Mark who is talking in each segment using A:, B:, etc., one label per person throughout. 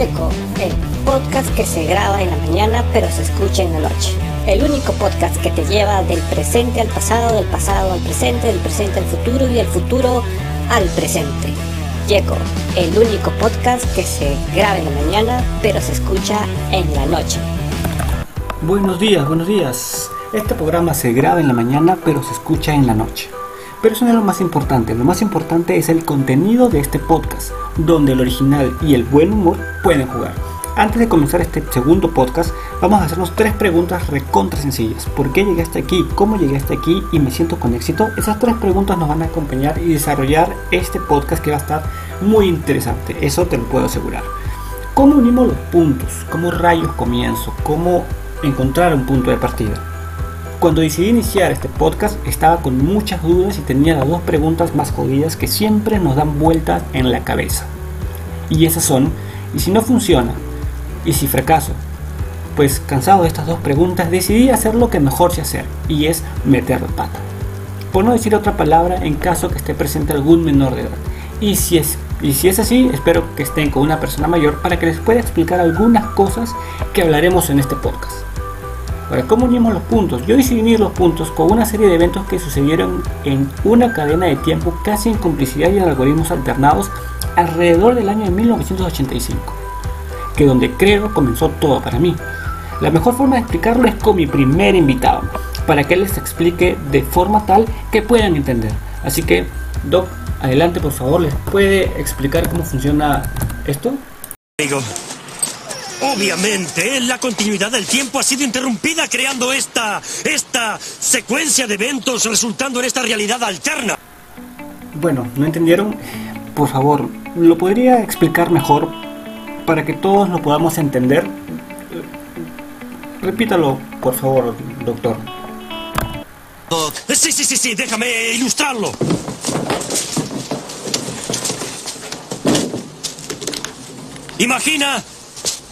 A: Yeco, el podcast que se graba en la mañana pero se escucha en la noche. El único podcast que te lleva del presente al pasado, del pasado al presente, del presente al futuro y del futuro al presente. Yeco, el único podcast que se graba en la mañana pero se escucha en la noche.
B: Buenos días, buenos días. Este programa se graba en la mañana pero se escucha en la noche. Pero eso no es lo más importante, lo más importante es el contenido de este podcast, donde el original y el buen humor pueden jugar. Antes de comenzar este segundo podcast, vamos a hacernos tres preguntas recontra sencillas. ¿Por qué llegué hasta aquí? ¿Cómo llegué aquí? ¿Y me siento con éxito? Esas tres preguntas nos van a acompañar y desarrollar este podcast que va a estar muy interesante. Eso te lo puedo asegurar. ¿Cómo unimos los puntos? ¿Cómo rayos comienzo? ¿Cómo encontrar un punto de partida? Cuando decidí iniciar este podcast estaba con muchas dudas y tenía las dos preguntas más jodidas que siempre nos dan vueltas en la cabeza. Y esas son, ¿y si no funciona? ¿Y si fracaso? Pues cansado de estas dos preguntas decidí hacer lo que mejor sé hacer y es meter la pata. Por no decir otra palabra en caso que esté presente algún menor de edad. Y si es y si es así, espero que estén con una persona mayor para que les pueda explicar algunas cosas que hablaremos en este podcast. ¿Cómo unimos los puntos? Yo decidí unir los puntos con una serie de eventos que sucedieron en una cadena de tiempo casi en complicidad y en algoritmos alternados alrededor del año de 1985, que donde creo comenzó todo para mí. La mejor forma de explicarlo es con mi primer invitado, para que él les explique de forma tal que puedan entender. Así que, Doc, adelante por favor, ¿les puede explicar cómo funciona esto?
C: Amigo, obviamente la continuidad del tiempo ha sido interrumpida creando esta, esta secuencia de eventos resultando en esta realidad alterna.
B: Bueno, ¿no entendieron? Por favor, ¿lo podría explicar mejor para que todos lo podamos entender? Repítalo, por favor, doctor.
C: Sí, sí, sí, sí, déjame ilustrarlo. Imagina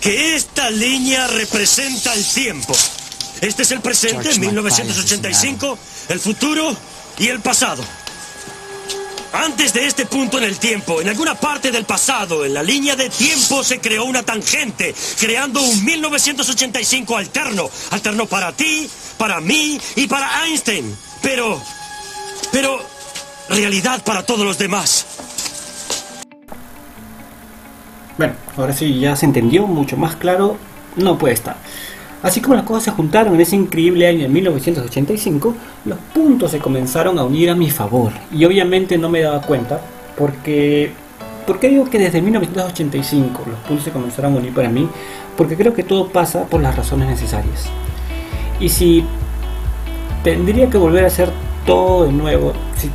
C: que esta línea representa el tiempo. Este es el presente, 1985, el futuro y el pasado. Antes de este punto en el tiempo, en alguna parte del pasado, en la línea de tiempo se creó una tangente, creando un 1985 alterno. Alterno para ti, para mí y para Einstein. Pero... Pero... Realidad para todos los demás.
B: Bueno, ahora sí ya se entendió mucho más claro, no puede estar. Así como las cosas se juntaron en ese increíble año de 1985, los puntos se comenzaron a unir a mi favor. Y obviamente no me daba cuenta, porque... ¿Por qué digo que desde 1985 los puntos se comenzaron a unir para mí? Porque creo que todo pasa por las razones necesarias. Y si tendría que volver a hacer todo de nuevo, si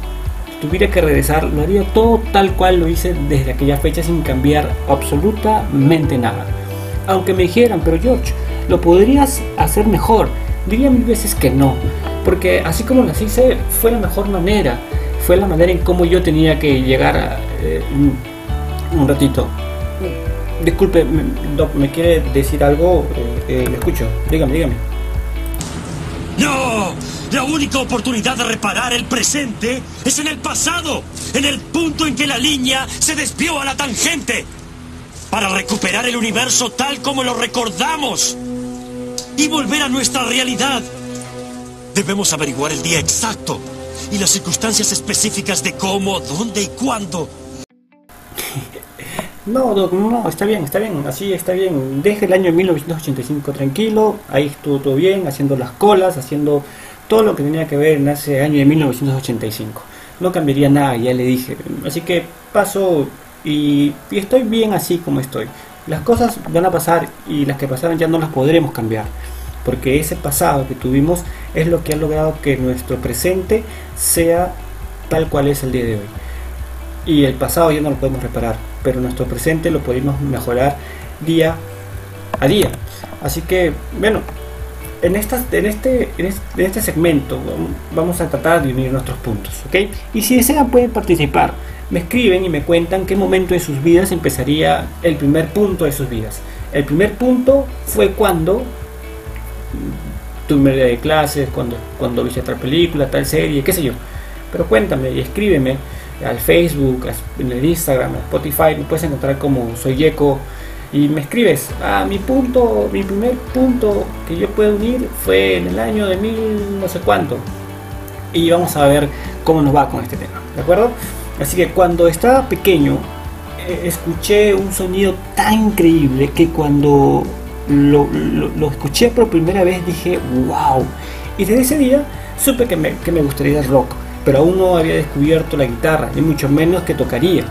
B: tuviera que regresar, lo haría todo tal cual lo hice desde aquella fecha sin cambiar absolutamente nada. Aunque me dijeran, pero George, lo podrías hacer mejor, diría mil veces que no, porque así como las hice fue la mejor manera, fue la manera en cómo yo tenía que llegar. Eh, un, ratito. Disculpe, me, Doc, ¿me quiere decir algo? Eh, eh, escucho, dígame, dígame.
C: ¡No! La única oportunidad de reparar el presente es en el pasado, en el punto en que la línea se desvió a la tangente, para recuperar el universo tal como lo recordamos y volver a nuestra realidad. Debemos averiguar el día exacto y las circunstancias específicas de cómo, dónde y cuándo.
B: No, Doc, no, está bien, está bien, así está bien. Deje el año 1985 tranquilo, ahí estuvo todo bien, haciendo las colas, haciendo todo lo que tenía que ver en ese año de 1985. No cambiaría nada, ya le dije. Así que paso y, y, estoy bien así como estoy. Las cosas van a pasar y las que pasaron ya no las podremos cambiar. Porque ese pasado que tuvimos es lo que ha logrado que nuestro presente sea tal cual es el día de hoy. Y el pasado ya no lo podemos reparar, pero nuestro presente lo podemos mejorar día a día. Así que, bueno, en, estas, en, este, en, este, en este segmento vamos a tratar de unir nuestros puntos, ¿ok? Y si desean pueden participar. Me escriben y me cuentan qué momento de sus vidas empezaría el primer punto de sus vidas. El primer punto fue cuando tuve de clases, cuando, cuando viste tal película, tal serie, qué sé yo. Pero cuéntame y escríbeme al Facebook, en el Instagram, Spotify, me puedes encontrar como Soy Yeco y me escribes, ah, mi punto, mi primer punto que yo puedo unir fue en el año de mil no sé cuánto. Y vamos a ver cómo nos va con este tema, ¿de acuerdo? Así que cuando estaba pequeño, eh, escuché un sonido tan increíble que cuando lo, escuché por primera vez dije, wow. Y desde ese día supe que me, que me gustaría rock, pero aún no había descubierto la guitarra, ni mucho menos que tocaría.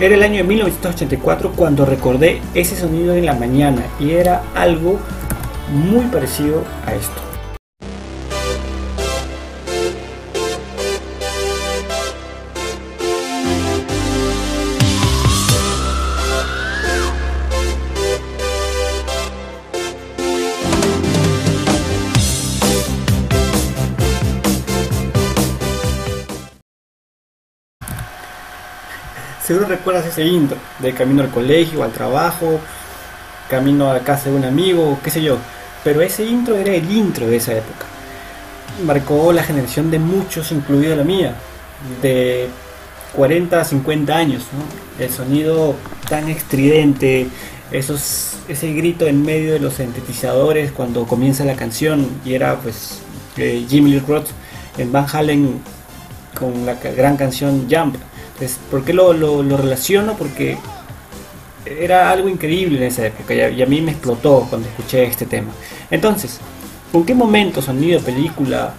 B: Era el año de 1984 cuando recordé ese sonido en la mañana y era algo muy parecido a esto. Seguro recuerdas ese intro de camino al colegio, al trabajo, camino a casa de un amigo, qué sé yo. Pero ese intro era el intro de esa época. Marcó la generación de muchos, incluida la mía, de 40 a 50 años. El sonido tan estridente, esos, ese grito en medio de los sintetizadores cuando comienza la canción y era pues eh, Jimmy Lee Roth en Van Halen con la gran canción Jump ¿Por qué lo, relaciono? Porque era algo increíble en esa época y a, mí me explotó cuando escuché este tema. Entonces, ¿con qué momento, sonido, película,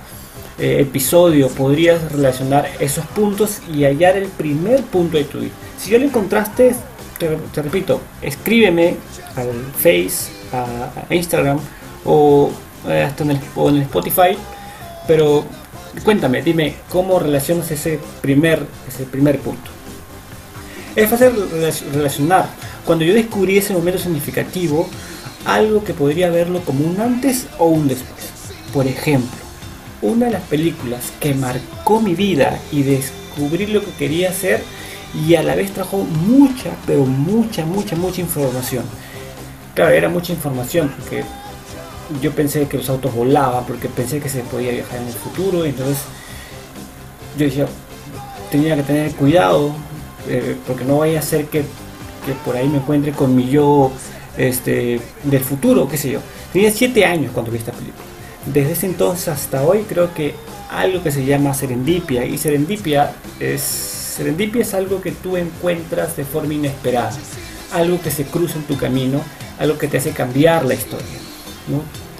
B: eh, episodio podrías relacionar esos puntos y hallar el primer punto de tu vida? Si ya lo encontraste, te, repito, escríbeme al Face, a, Instagram o eh, hasta en el Spotify, pero Cuéntame, dime, ¿cómo relacionas ese primer, ese primer punto? Es fácil relacionar. Cuando yo descubrí ese momento significativo, algo que podría verlo como un antes o un después. Por ejemplo, una de las películas que marcó mi vida y descubrí lo que quería hacer y a la vez trajo mucha, pero mucha, mucha, mucha información. Claro, era mucha información porque yo pensé que los autos volaban porque pensé que se podía viajar en el futuro entonces yo decía tenía que tener cuidado eh, porque no vaya a ser que, por ahí me encuentre con mi yo este, del futuro, qué sé yo. Tenía 7 años cuando vi esta película. Desde ese entonces hasta hoy creo que algo que se llama serendipia y serendipia es serendipia es algo que tú encuentras de forma inesperada, algo que se cruza en tu camino, algo que te hace cambiar la historia.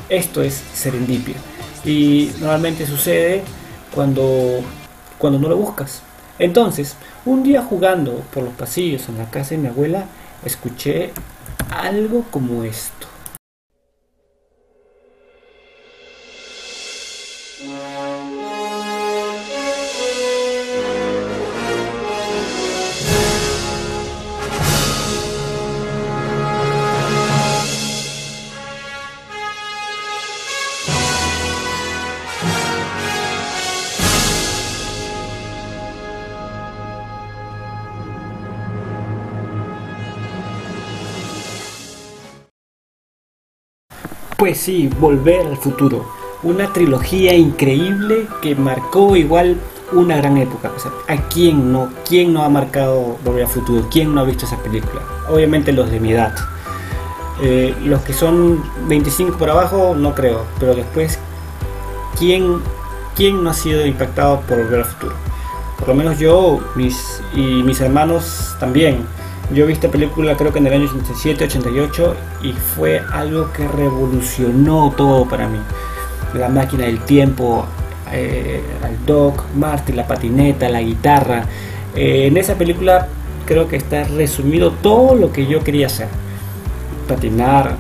B: Esto es serendipia. Y normalmente sucede cuando, cuando no lo buscas. Entonces, un día jugando por los pasillos en la casa de mi abuela, escuché algo como esto. Pues sí, Volver al Futuro. Una trilogía increíble que marcó igual una gran época. ¿A quién no, quién no ha marcado Volver al Futuro? ¿Quién no ha visto esa película? Obviamente los de mi edad. Eh, los que son 25 por abajo, no creo. Pero después, ¿quién, ¿quién no ha sido impactado por Volver al Futuro? Por lo menos yo mis, y mis hermanos también yo vi esta película creo que en el año 87, 88 y fue algo que revolucionó todo para mí. La máquina del tiempo, eh, el Doc, Marty, la patineta, la guitarra. Eh, en esa película creo que está resumido todo lo que yo quería hacer. Patinar,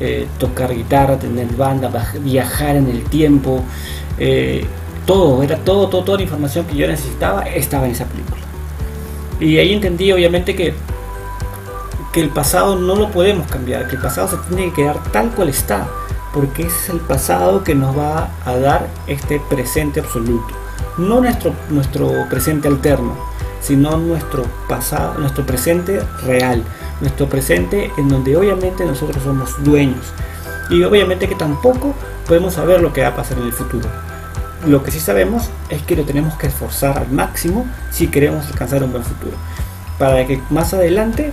B: eh, tocar guitarra, tener banda, viajar en el tiempo. todo, era todo, todo, toda la información que yo necesitaba estaba en esa película. Y ahí entendí obviamente que que el pasado no lo podemos cambiar, que el pasado se tiene que quedar tal cual está, porque ese es el pasado que nos va a dar este presente absoluto. No nuestro, nuestro presente alterno, sino nuestro pasado, nuestro presente real, nuestro presente en donde obviamente nosotros somos dueños. Y obviamente que tampoco podemos saber lo que va a pasar en el futuro. Lo que sí sabemos es que lo tenemos que esforzar al máximo si queremos alcanzar un buen futuro. Para que más adelante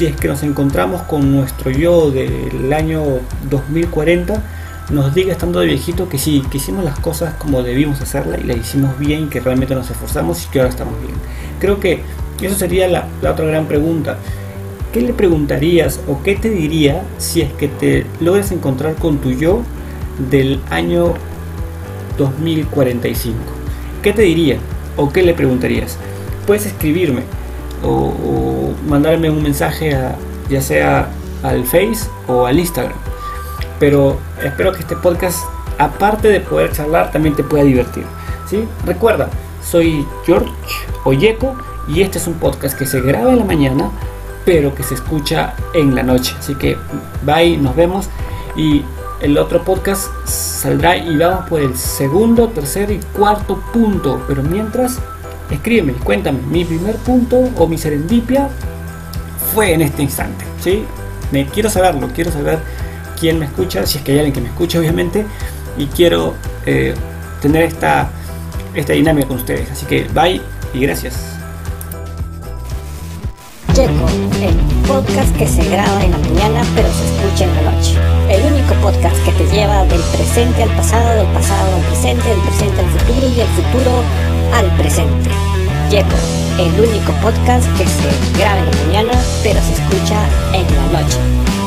B: si es que nos encontramos con nuestro yo del año 2040, nos diga estando de viejito que sí, que hicimos las cosas como debimos hacerlas y las hicimos bien, que realmente nos esforzamos y que ahora estamos bien. Creo que eso sería la, otra gran pregunta. ¿Qué le preguntarías o qué te diría si es que te logras encontrar con tu yo del año 2045? ¿Qué te diría o qué le preguntarías? Puedes escribirme o, mandarme un mensaje a, ya sea al Face o al Instagram. Pero espero que este podcast, aparte de poder charlar, también te pueda divertir. ¿sí? Recuerda, soy George Oyeco y este es un podcast que se graba en la mañana, pero que se escucha en la noche. Así que bye, nos vemos y el otro podcast saldrá y vamos por el segundo, tercer y cuarto punto. Pero mientras, escríbeme, cuéntame, mi primer punto o mi serendipia fue en este instante. ¿sí? Me quiero saberlo, quiero saber quién me escucha, si es que hay alguien que me escucha, obviamente, y quiero eh, tener esta, esta dinámica con ustedes. Así que bye y gracias.
A: Checo, el podcast que se graba en la mañana pero se escucha en la noche. El único podcast que te lleva del presente al pasado, del pasado al presente, del presente al futuro y del futuro al presente. Checo, el único podcast que se graba en la mañana pero se escucha en la noche.